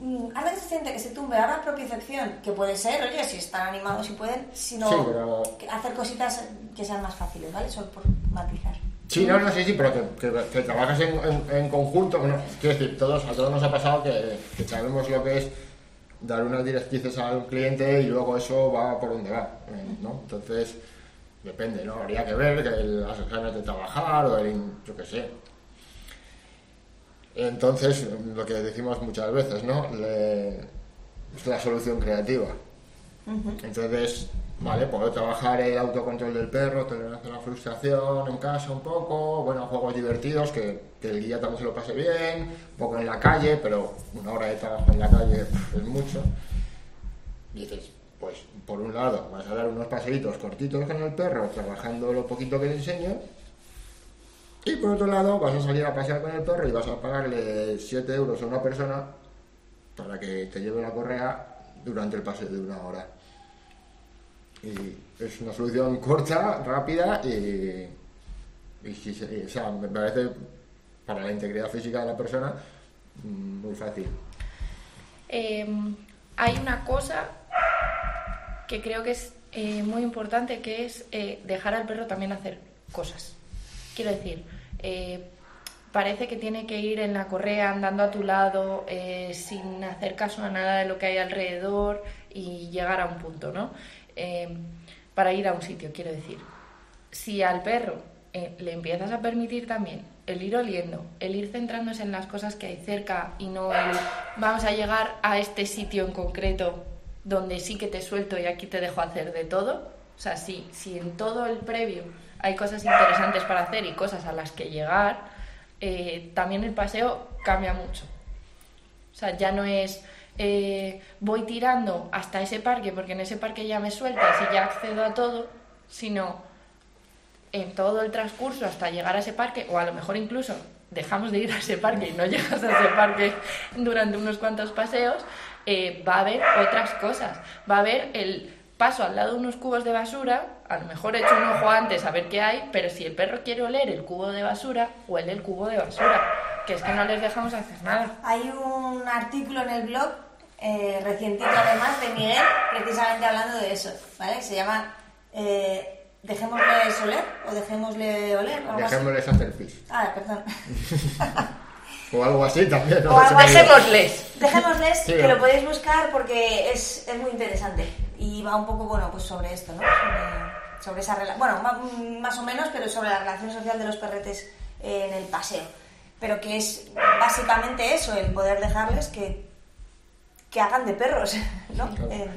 Mm, Ahora que se siente que se tumbe, ahora propiocepción, que puede ser, oye, si están animados, si pueden, sino Sí, pero- hacer cositas que sean más fáciles, ¿vale? Solo por matizar. Sí, no, no, sí, sí, pero que, que- que trabajas en, en- en conjunto. Bueno, quiero decir, todos, a todos nos ha pasado que, que sabemos lo que es dar unas directrices al cliente y luego eso va por donde va, eh, ¿no? Entonces, depende, ¿no? Habría que ver que las ganas de trabajar o el, yo qué sé. Entonces, lo que decimos muchas veces, ¿no? Le- es la solución creativa. Entonces, vale, puedo trabajar el autocontrol del perro, tolerancia la frustración en casa un poco, bueno, juegos divertidos, que, el guía también se lo pase bien, un poco en la calle, pero una hora de trabajo en la calle es mucho. Dices, pues por un lado vas a dar unos paseitos cortitos con el perro, trabajando lo poquito que le enseño, y por otro lado vas a salir a pasear con el perro y vas a pagarle 7 euros a una persona para que te lleve la correa durante el paseo de una hora. Y es una solución corta, rápida y, y sí, o sea, me parece para la integridad física de la persona muy fácil. Eh, hay una cosa que creo que es eh, muy importante, que es eh, dejar al perro también hacer cosas. Quiero decir, eh, parece que tiene que ir en la correa andando a tu lado, eh, sin hacer caso a nada de lo que hay alrededor y llegar a un punto, ¿no? Eh, para ir a un sitio, quiero decir. Si al perro eh, le empiezas a permitir también el ir oliendo, el ir centrándose en las cosas que hay cerca y no el vamos a llegar a este sitio en concreto donde sí que te suelto y aquí te dejo hacer de todo. O sea, si, si en todo el previo hay cosas interesantes para hacer y cosas a las que llegar, eh, también el paseo cambia mucho. O sea, ya no es eh, voy tirando hasta ese parque porque en ese parque ya me sueltas y ya accedo a todo, sino en todo el transcurso hasta llegar a ese parque, o a lo mejor incluso dejamos de ir a ese parque y no llegas a ese parque durante unos cuantos paseos, eh, va a haber otras cosas. Va a haber el paso al lado de unos cubos de basura, a lo mejor he hecho un ojo antes a ver qué hay, pero si el perro quiere oler el cubo de basura, huele el cubo de basura, que es que no les dejamos hacer nada. Hay un artículo en el blog, eh, recientito además, de Miguel, precisamente hablando de eso, ¿vale? Se llama eh, Dejémosle oler o Dejémosle oler. o. Dejémosles hacer pis. Ah, perdón. O algo así también. ¿no? O algo. Dejémosles. Dejémosles, Sí, que ¿no? lo podéis buscar porque es, es muy interesante y va un poco, bueno, pues sobre esto, ¿no? Sobre, sobre esa relación, bueno, más o menos, pero sobre la relación social de los perretes en el paseo. Pero que es básicamente eso, el poder dejarles que, que hagan de perros, ¿no? Claro. En,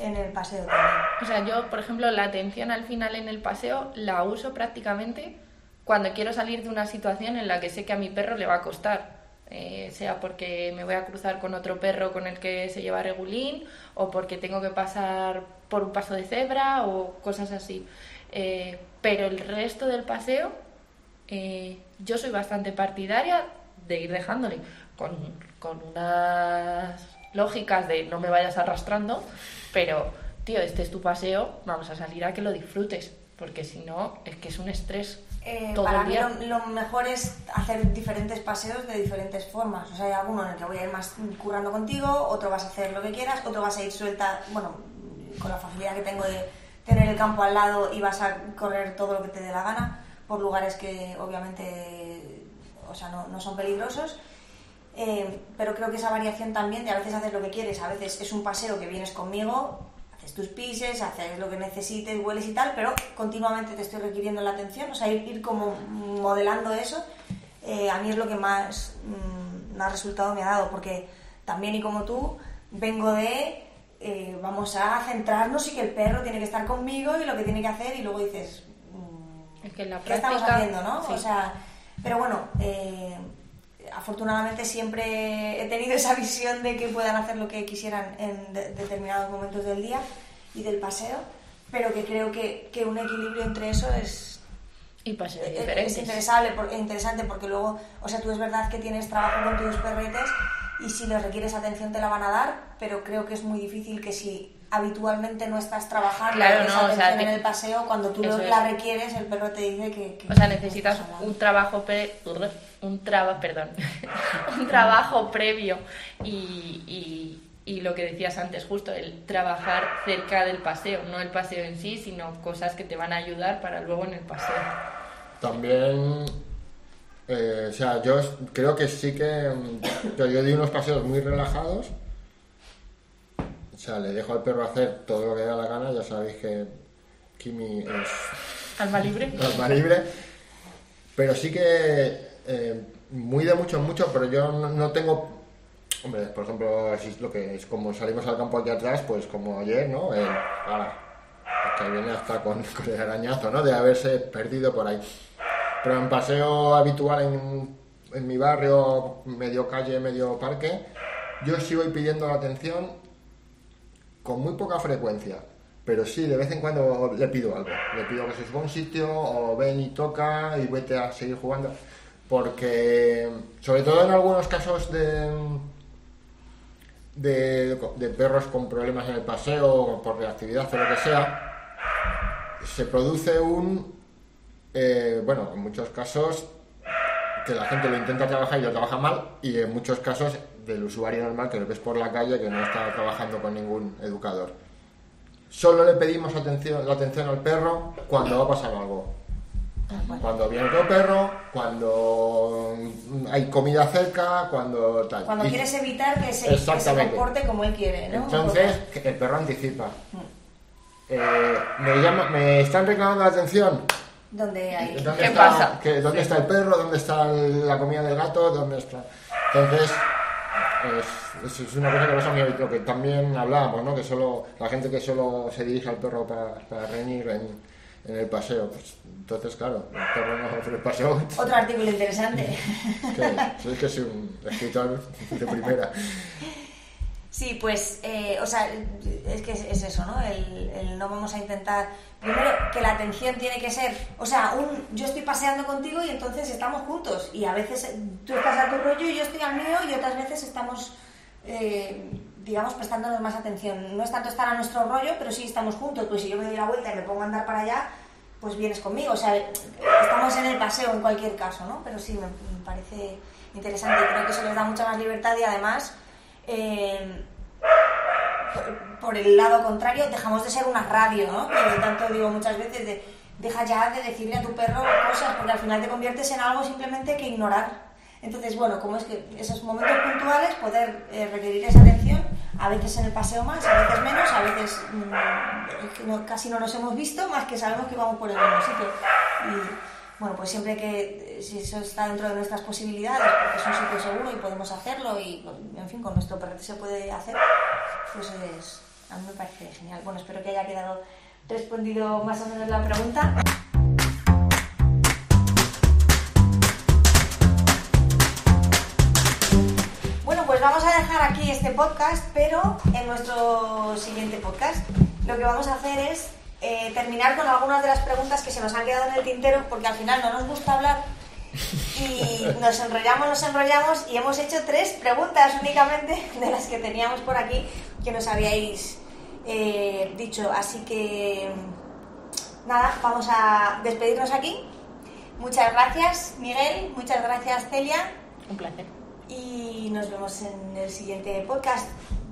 en el paseo también. O sea, yo, por ejemplo, la atención al final en el paseo la uso prácticamente cuando quiero salir de una situación en la que sé que a mi perro le va a costar. Eh, sea porque me voy a cruzar con otro perro con el que se lleva regulín o porque tengo que pasar por un paso de cebra o cosas así. Eh, pero el resto del paseo, eh, yo soy bastante partidaria de ir dejándole con, con unas lógicas de no me vayas arrastrando, pero, tío, este es tu paseo, vamos a salir a que lo disfrutes, porque si no, es que es un estrés Eh, todo para el mí día. lo, lo mejor es hacer diferentes paseos de diferentes formas. O sea, hay alguno en el que voy a ir más currando contigo, otro vas a hacer lo que quieras, otro vas a ir suelta, bueno, con la facilidad que tengo de tener el campo al lado y vas a correr todo lo que te dé la gana por lugares que obviamente o sea, no, no son peligrosos. Eh, pero creo que esa variación también de a veces haces lo que quieres, a veces es un paseo que vienes conmigo, haces tus pises, haces lo que necesites, hueles y tal, pero continuamente te estoy requiriendo la atención, o sea, ir, ir como modelando eso, eh, a mí es lo que más, mm, más resultado me ha dado, porque también y como tú, vengo de, eh, vamos a centrarnos y que el perro tiene que estar conmigo y lo que tiene que hacer y luego dices, Es que en la ¿qué estamos práctica- haciendo, no? sí. O sea, pero bueno, eh, afortunadamente siempre he tenido esa visión de que puedan hacer lo que quisieran en de- determinados momentos del día y del paseo, pero que creo que, que un equilibrio entre eso es, Y paseos es, diferentes. es interesante, interesante porque luego, o sea, tú es verdad que tienes trabajo con tus perretes y si les requieres atención te la van a dar, pero creo que es muy difícil que si habitualmente no estás trabajando Claro, esa no, o sea, atención te- en el paseo, cuando tú lo- la requieres, el perro te dice que... que- O sea, necesitas un trabajo pre- un traba, perdón, un trabajo previo y, y- y lo que decías antes, justo el trabajar cerca del paseo, no el paseo en sí, sino cosas que te van a ayudar para luego en el paseo. También, eh, o sea, yo creo que sí que, que yo di unos paseos muy relajados. O sea, le dejo al perro hacer todo lo que da la gana. Ya sabéis que Kimi es Alma libre. alma libre. Pero sí que eh, muy de mucho en mucho, pero yo no, no tengo. Hombre, por ejemplo, así es lo que es como salimos al campo aquí atrás, pues como ayer, ¿no? El, ahora, que viene hasta con, con el arañazo, ¿no? De haberse perdido por ahí. Pero en paseo habitual en, en mi barrio, medio calle, medio parque, yo sí voy pidiendo la atención con muy poca frecuencia. Pero sí, de vez en cuando le pido algo. Le pido que se suba a un sitio o ven y toca y vete a seguir jugando. Porque, sobre todo en algunos casos de, de, de perros con problemas en el paseo por reactividad o lo que sea, se produce un, eh, bueno, en muchos casos que la gente lo intenta trabajar y lo trabaja mal y en muchos casos del usuario normal que lo ves por la calle que no está trabajando con ningún educador. Solo le pedimos atención, la atención al perro cuando va a pasar algo. Cuando viene otro perro, cuando hay comida cerca, cuando tal. Cuando Y- quieres evitar que se, que se Exactamente. comporte como él quiere, ¿no? Entonces, el perro anticipa. Eh, me, llama, me están reclamando la atención. Donde hay... ¿Dónde ¿Qué está, pasa? que- ¿Dónde está el perro? ¿Dónde está el- la comida del gato? ¿Dónde está? Entonces, es, es una cosa que pasa muy habitual, que también hablábamos, ¿no? Que solo la gente que solo se dirige al perro para, para reñir en, en el paseo, pues entonces, claro, el perro no hace el paseo. Otro artículo interesante. Que, soy que soy un escritor de primera. Sí, pues, eh, o sea, es que es, es eso, ¿no? El, el no vamos a intentar. Primero, que la atención tiene que ser. O sea, un, yo estoy paseando contigo y entonces estamos juntos. Y a veces eh, tú estás a tu rollo y yo estoy al mío, y otras veces estamos, eh, digamos, prestándonos más atención. No es tanto estar a nuestro rollo, pero sí estamos juntos. Pues si yo me doy la vuelta y me pongo a andar para allá, pues vienes conmigo. O sea, estamos en el paseo en cualquier caso, ¿no? Pero sí, me, me parece interesante. Creo que eso les da mucha más libertad y además. Eh, por el lado contrario, dejamos de ser una radio, ¿no? Que tanto digo muchas veces, de, deja ya de decirle a tu perro cosas, porque al final te conviertes en algo simplemente que ignorar. Entonces, bueno, como es que esos momentos puntuales, poder eh, requerir esa atención, a veces en el paseo más, a veces menos, a veces mmm, casi no nos hemos visto, más que sabemos que vamos por el mismo sitio. Y, bueno, pues siempre que, si eso está dentro de nuestras posibilidades, porque es un sitio seguro y podemos hacerlo, y en fin, con nuestro perrete se puede hacer, pues es, a mí me parece genial. Bueno, espero que haya quedado respondido más o menos la pregunta. Bueno, pues vamos a dejar aquí este podcast, pero en nuestro siguiente podcast lo que vamos a hacer es eh, terminar con algunas de las preguntas que se nos han quedado en el tintero, porque al final no nos gusta hablar y nos enrollamos, nos enrollamos y hemos hecho tres preguntas únicamente de las que teníamos por aquí que nos habíais eh, dicho. Así que nada, vamos a despedirnos aquí. Muchas gracias, Miguel. Muchas gracias, Celia. Un placer. Y nos vemos en el siguiente podcast.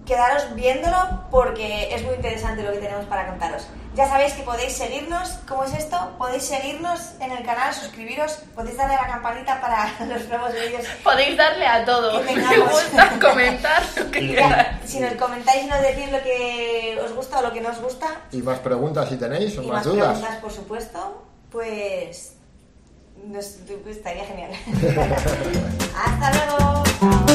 Quedaros viéndolo porque es muy interesante lo que tenemos para contaros. Ya sabéis que podéis seguirnos. ¿Cómo es esto? Podéis seguirnos en el canal, suscribiros, podéis darle a la campanita para los nuevos vídeos. Podéis darle a todo. Que Me gusta comentar lo que Y- queráis. Si nos comentáis y nos decís lo que os gusta o lo que no os gusta, Y más preguntas si tenéis o y más más dudas. preguntas, por supuesto, pues nos, pues estaría genial. Hasta luego. Chao.